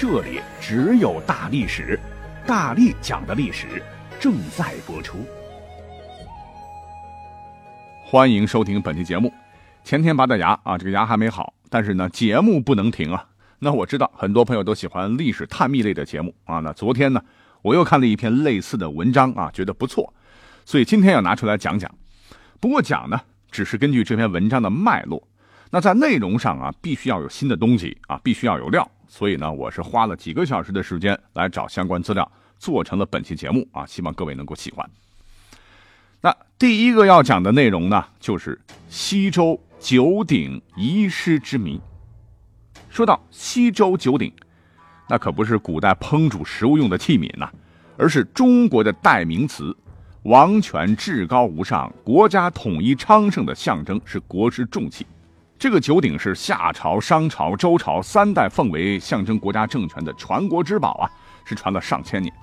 这里只有大历史，大力讲的历史正在播出。欢迎收听本期节目。前天拔的牙啊，这个牙还没好，但是呢，节目不能停啊。那我知道很多朋友都喜欢历史探秘类的节目啊。那昨天呢，我又看了一篇类似的文章啊，觉得不错，所以今天要拿出来讲讲。不过讲呢，只是根据这篇文章的脉络。那在内容上啊，必须要有新的东西啊，必须要有料。所以呢，我是花了几个小时的时间来找相关资料，做成了本期节目啊，希望各位能够喜欢。那第一个要讲的内容呢，就是西周九鼎遗失之谜。说到西周九鼎，那可不是古代烹煮食物用的器皿呐，而是中国的代名词，王权至高无上、国家统一昌盛的象征，是国之重器。这个九鼎是夏朝、商朝、周朝三代奉为象征国家政权的传国之宝啊，是传了上千年。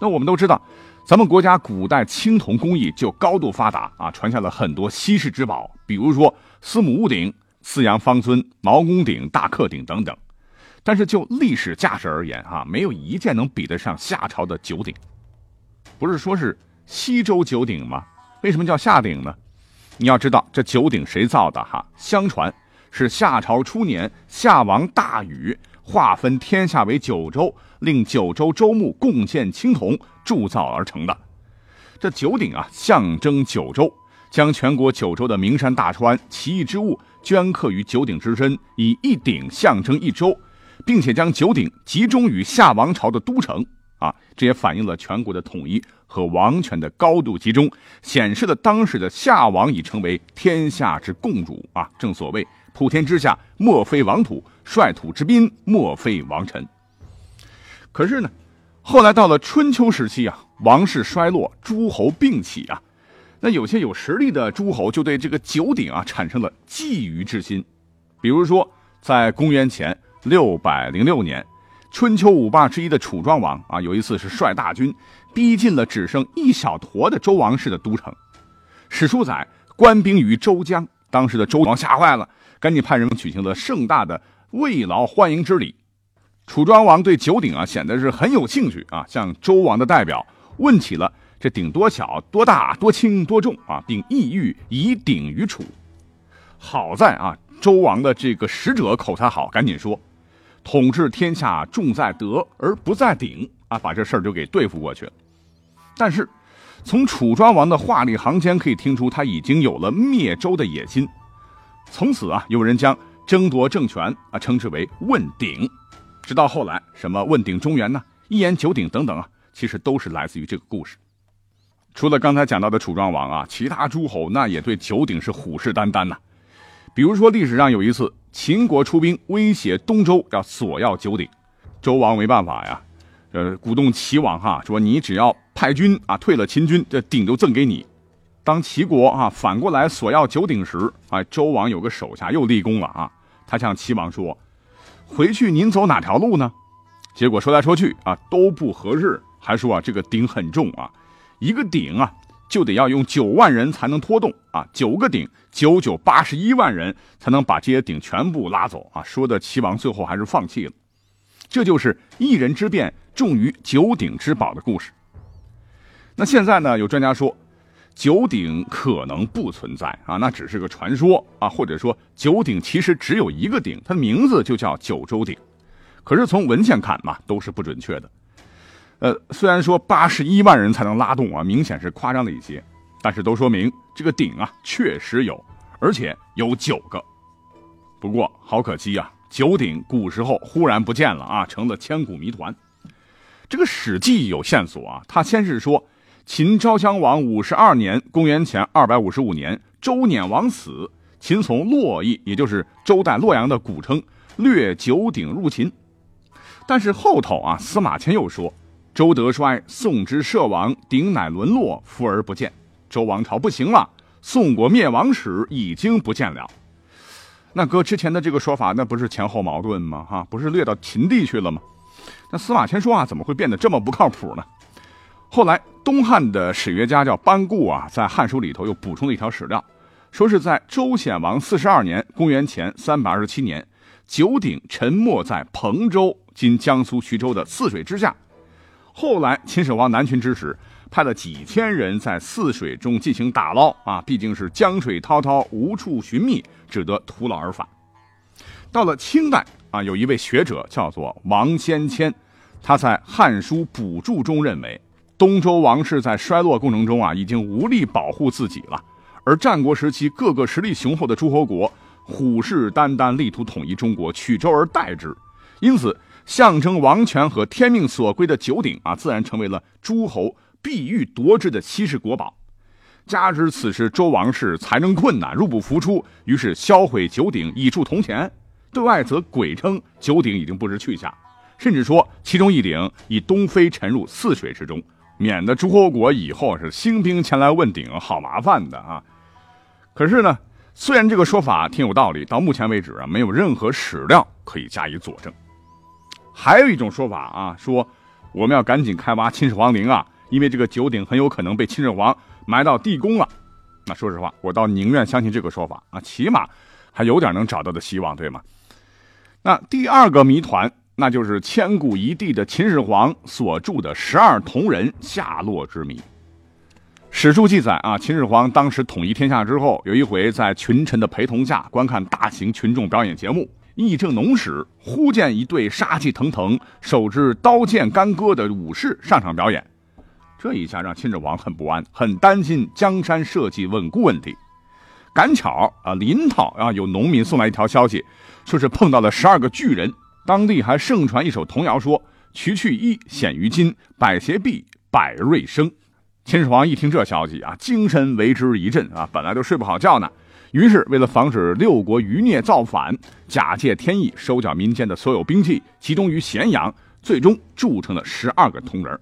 那我们都知道，咱们国家古代青铜工艺就高度发达啊，传下了很多稀世之宝，比如说司母戊鼎、四羊方尊、毛公鼎、大克鼎等等。但是就历史价值而言啊，没有一件能比得上夏朝的九鼎。不是说是西周九鼎吗？为什么叫夏鼎呢？你要知道这九鼎谁造的哈？相传是夏朝初年夏王大禹划分天下为九州，令九州州牧共建青铜铸造而成的。这九鼎啊，象征九州，将全国九州的名山大川、奇异之物镌刻于九鼎之身，以一鼎象征一州，并且将九鼎集中于夏王朝的都城。啊，这也反映了全国的统一和王权的高度集中，显示了当时的夏王已成为天下之共主啊！正所谓普天之下莫非王土，率土之滨莫非王臣。可是呢，后来到了春秋时期啊，王室衰落，诸侯并起啊，那有些有实力的诸侯就对这个九鼎啊产生了觊觎之心。比如说，在公元前六百零六年。春秋五霸之一的楚庄王啊，有一次是率大军逼近了只剩一小坨的周王室的都城。史书载，官兵于周江，当时的周王吓坏了，赶紧派人们举行了盛大的慰劳欢迎之礼。楚庄王对九鼎啊显得是很有兴趣啊，向周王的代表问起了这鼎多小、多大、多轻、多重啊，并意欲以鼎于楚。好在啊，周王的这个使者口才好，赶紧说。统治天下重在德而不在鼎啊，把这事儿就给对付过去了。但是，从楚庄王的话里行间可以听出，他已经有了灭周的野心。从此啊，有人将争夺政权啊称之为问鼎。直到后来，什么问鼎中原呢？一言九鼎等等啊，其实都是来自于这个故事。除了刚才讲到的楚庄王啊，其他诸侯那也对九鼎是虎视眈眈呐。比如说，历史上有一次。秦国出兵威胁东周，要索要九鼎，周王没办法呀，呃，鼓动齐王哈，说你只要派军啊，退了秦军，这鼎就赠给你。当齐国啊反过来索要九鼎时，啊，周王有个手下又立功了啊，他向齐王说：“回去您走哪条路呢？”结果说来说去啊都不合适，还说啊这个鼎很重啊，一个鼎啊。就得要用九万人才能拖动啊，九个鼎，九九八十一万人才能把这些鼎全部拉走啊！说的齐王最后还是放弃了。这就是一人之变重于九鼎之宝的故事。那现在呢？有专家说，九鼎可能不存在啊，那只是个传说啊，或者说九鼎其实只有一个鼎，它的名字就叫九州鼎。可是从文献看嘛，都是不准确的。呃，虽然说八十一万人才能拉动啊，明显是夸张了一些，但是都说明这个鼎啊确实有，而且有九个。不过好可惜啊，九鼎古时候忽然不见了啊，成了千古谜团。这个《史记》有线索啊，他先是说秦昭襄王五十二年（公元前二百五十五年），周辇王死，秦从洛邑，也就是周代洛阳的古称，掠九鼎入秦。但是后头啊，司马迁又说，周德衰，宋之社亡，鼎乃沦落，复而不见，周王朝不行了，宋国灭亡史已经不见了。那搁之前的这个说法，那不是前后矛盾吗？哈，不是掠到秦地去了吗？那司马迁说话怎么会变得这么不靠谱呢？后来东汉的史学家叫班固啊，在《汉书》里头又补充了一条史料，说是在周显王四十二年（公元前三百二十七年），九鼎沉没在彭州（今江苏徐州）的泗水之下。后来秦始皇南巡之时，派了几千人在泗水中进行打捞啊，毕竟是江水滔滔，无处寻觅，只得徒劳而返。到了清代啊，有一位学者叫做王先谦，他在《汉书补注》中认为。东周王室在衰落过程中啊，已经无力保护自己了。而战国时期各个实力雄厚的诸侯国虎视眈眈，力图统一中国，取周而代之。因此，象征王权和天命所归的九鼎啊，自然成为了诸侯必欲夺之的稀世国宝。加之此时周王室财政困难，入不敷出，于是销毁九鼎以铸铜钱。对外则鬼称九鼎已经不知去向，甚至说其中一鼎已东飞沉入泗水之中。免得诸侯国以后是兴兵前来问鼎，好麻烦的啊！可是呢，虽然这个说法挺有道理，到目前为止啊，没有任何史料可以加以佐证。还有一种说法啊，说我们要赶紧开挖秦始皇陵啊，因为这个九鼎很有可能被秦始皇埋到地宫了。那说实话，我倒宁愿相信这个说法啊，起码还有点能找到的希望，对吗？那第二个谜团。那就是千古一帝的秦始皇所著的十二铜人下落之谜。史书记载啊，秦始皇当时统一天下之后，有一回在群臣的陪同下观看大型群众表演节目，议政农时，忽见一对杀气腾腾、手执刀剑干戈的武士上场表演，这一下让秦始皇很不安，很担心江山社稷稳固问题。赶巧啊，临洮啊有农民送来一条消息，说是碰到了十二个巨人。当地还盛传一首童谣，说“渠去一显于金，百邪避，百瑞生”。秦始皇一听这消息啊，精神为之一振啊，本来都睡不好觉呢。于是为了防止六国余孽造反，假借天意收缴民间的所有兵器，集中于咸阳，最终铸成了十二个铜人。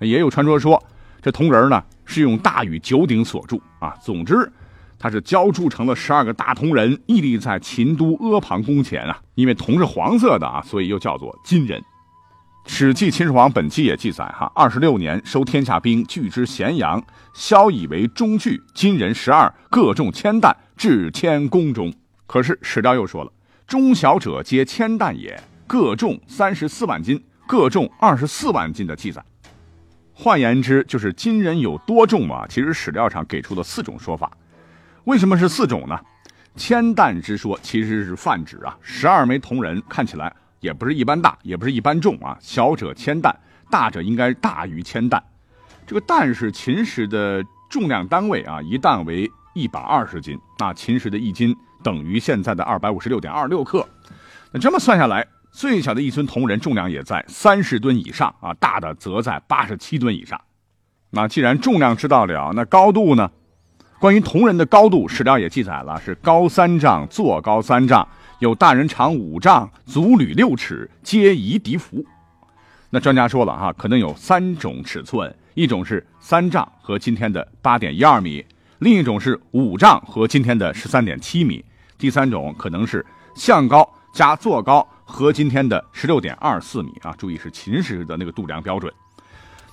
也有传说说，这铜人呢是用大禹九鼎所铸啊。总之。他是浇铸成了十二个大铜人，屹立在秦都阿房宫前啊。因为铜是黄色的啊，所以又叫做金人。《史记·秦始皇本纪》也记载哈，二十六年收天下兵，聚之咸阳，萧以为中具，金人十二，各重千担，至天宫中。可是史料又说了，中小者皆千担也，各重三十四万斤，各重二十四万斤的记载。换言之，就是金人有多重啊？其实史料上给出了四种说法。为什么是四种呢？千担之说其实是泛指啊，十二枚铜人看起来也不是一般大，也不是一般重啊，小者千担，大者应该大于千担。这个担是秦时的重量单位啊，一担为一百二十斤，那秦时的一斤等于现在的二百五十六点二六克。那这么算下来，最小的一尊铜人重量也在三十吨以上啊，大的则在八十七吨以上。那既然重量知道了，那高度呢？关于铜人的高度，史料也记载了，是高三丈，坐高三丈，有大人长五丈，足履六尺，皆宜敌服。那专家说了哈，可能有三种尺寸，一种是三丈和今天的八点一二米，另一种是五丈和今天的十三点七米，第三种可能是向高加坐高和今天的十六点二四米啊。注意是秦时的那个度量标准。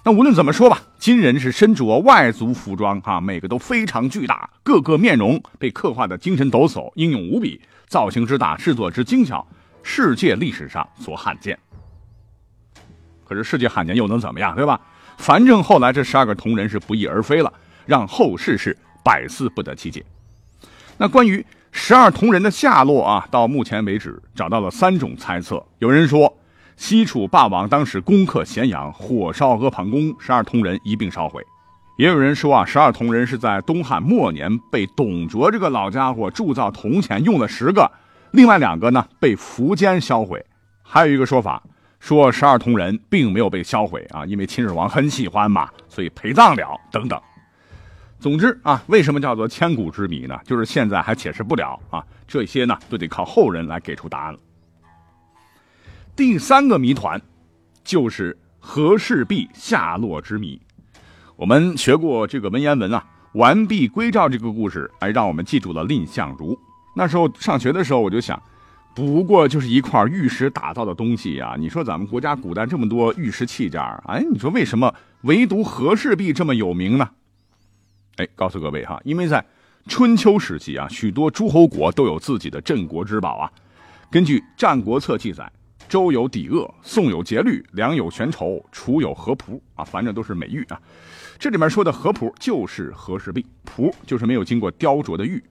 那无论怎么说吧，金人是身着外族服装，哈，每个都非常巨大，各个面容被刻画的精神抖擞、英勇无比，造型之大，制作之精巧，世界历史上所罕见。可是世界罕见又能怎么样，对吧？反正后来这十二个铜人是不翼而飞了，让后世是百思不得其解。那关于十二铜人的下落啊，到目前为止找到了三种猜测，有人说。西楚霸王当时攻克咸阳，火烧阿房宫，十二铜人一并烧毁。也有人说啊，十二铜人是在东汉末年被董卓这个老家伙铸造铜钱用了十个，另外两个呢被苻坚销毁。还有一个说法说，十二铜人并没有被销毁啊，因为秦始皇很喜欢嘛，所以陪葬了等等。总之啊，为什么叫做千古之谜呢？就是现在还解释不了啊，这些呢都得靠后人来给出答案了。第三个谜团就是和氏璧下落之谜。我们学过这个文言文啊，“完璧归赵”这个故事，哎，让我们记住了蔺相如。那时候上学的时候，我就想，不过就是一块玉石打造的东西呀。你说咱们国家古代这么多玉石器件，哎，你说为什么唯独和氏璧这么有名呢？哎，告诉各位哈，因为在春秋时期啊，许多诸侯国都有自己的镇国之宝啊。根据《战国策》记载，周有抵恶，宋有节律，梁有悬绸，楚有合蒲啊，反正都是美玉啊。这里面说的合蒲就是和氏璧，蒲就是没有经过雕琢的玉。《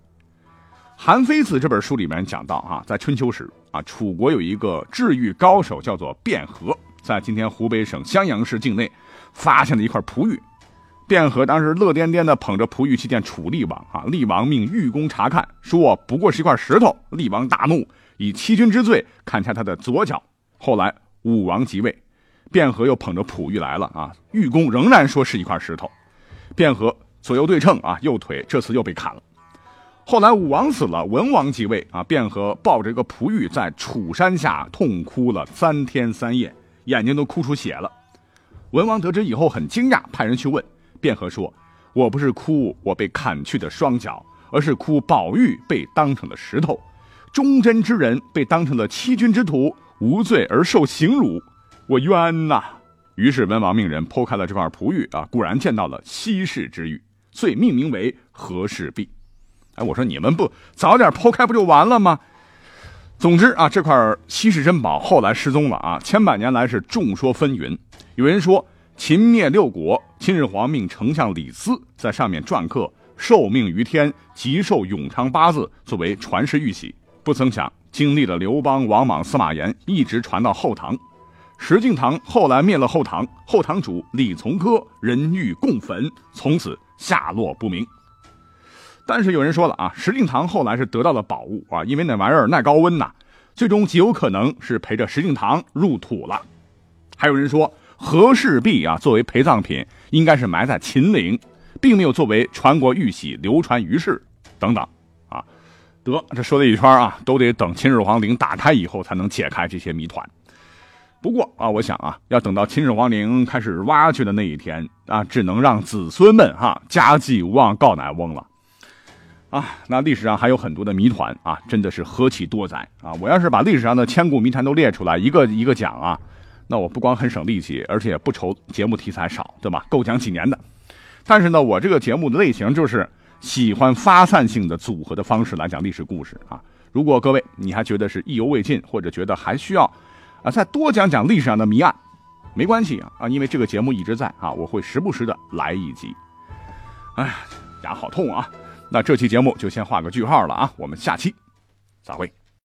韩非子》这本书里面讲到啊，在春秋时啊，楚国有一个治玉高手叫做卞和，在今天湖北省襄阳市境内发现了一块璞玉。卞和当时乐颠颠的捧着璞玉去见楚厉王啊，厉王命玉工查看，说不过是一块石头。厉王大怒，以欺君之罪砍下他的左脚。后来武王即位，卞和又捧着璞玉来了啊，玉工仍然说是一块石头。卞和左右对称啊，右腿这次又被砍了。后来武王死了，文王即位啊，卞和抱着一个璞玉在楚山下痛哭了三天三夜，眼睛都哭出血了。文王得知以后很惊讶，派人去问。卞和说：“我不是哭我被砍去的双脚，而是哭宝玉被当成了石头，忠贞之人被当成了欺君之徒，无罪而受刑辱，我冤呐！”于是文王命人剖开了这块璞玉啊，果然见到了稀世之玉，遂命名为和氏璧。哎，我说你们不早点剖开不就完了吗？总之啊，这块稀世珍宝后来失踪了啊，千百年来是众说纷纭，有人说。秦灭六国，秦始皇命丞相李斯在上面篆刻“受命于天，吉寿永昌”八字作为传世玉玺。不曾想，经历了刘邦、王莽、司马炎，一直传到后唐。石敬瑭后来灭了后唐，后唐主李从珂人欲共焚，从此下落不明。但是有人说了啊，石敬瑭后来是得到了宝物啊，因为那玩意儿耐高温呐，最终极有可能是陪着石敬瑭入土了。还有人说。和氏璧啊，作为陪葬品，应该是埋在秦陵，并没有作为传国玉玺流传于世。等等，得这说了一圈啊，都得等秦始皇陵打开以后才能解开这些谜团。不过啊，我想啊，要等到秦始皇陵开始挖去的那一天啊，只能让子孙们哈家祭无忘告乃翁了。啊，那历史上还有很多的谜团啊，真的是何其多载啊！我要是把历史上的千古谜团都列出来，一个一个讲啊。那我不光很省力气，而且不愁节目题材少，对吧？够讲几年的。但是呢，我这个节目的类型就是喜欢发散性的组合的方式来讲历史故事啊。如果各位你还觉得是意犹未尽，或者觉得还需要啊再多讲讲历史上的谜案，没关系啊啊，因为这个节目一直在啊，我会时不时的来一集。哎呀，牙好痛啊！那这期节目就先画个句号了啊，我们下期再会。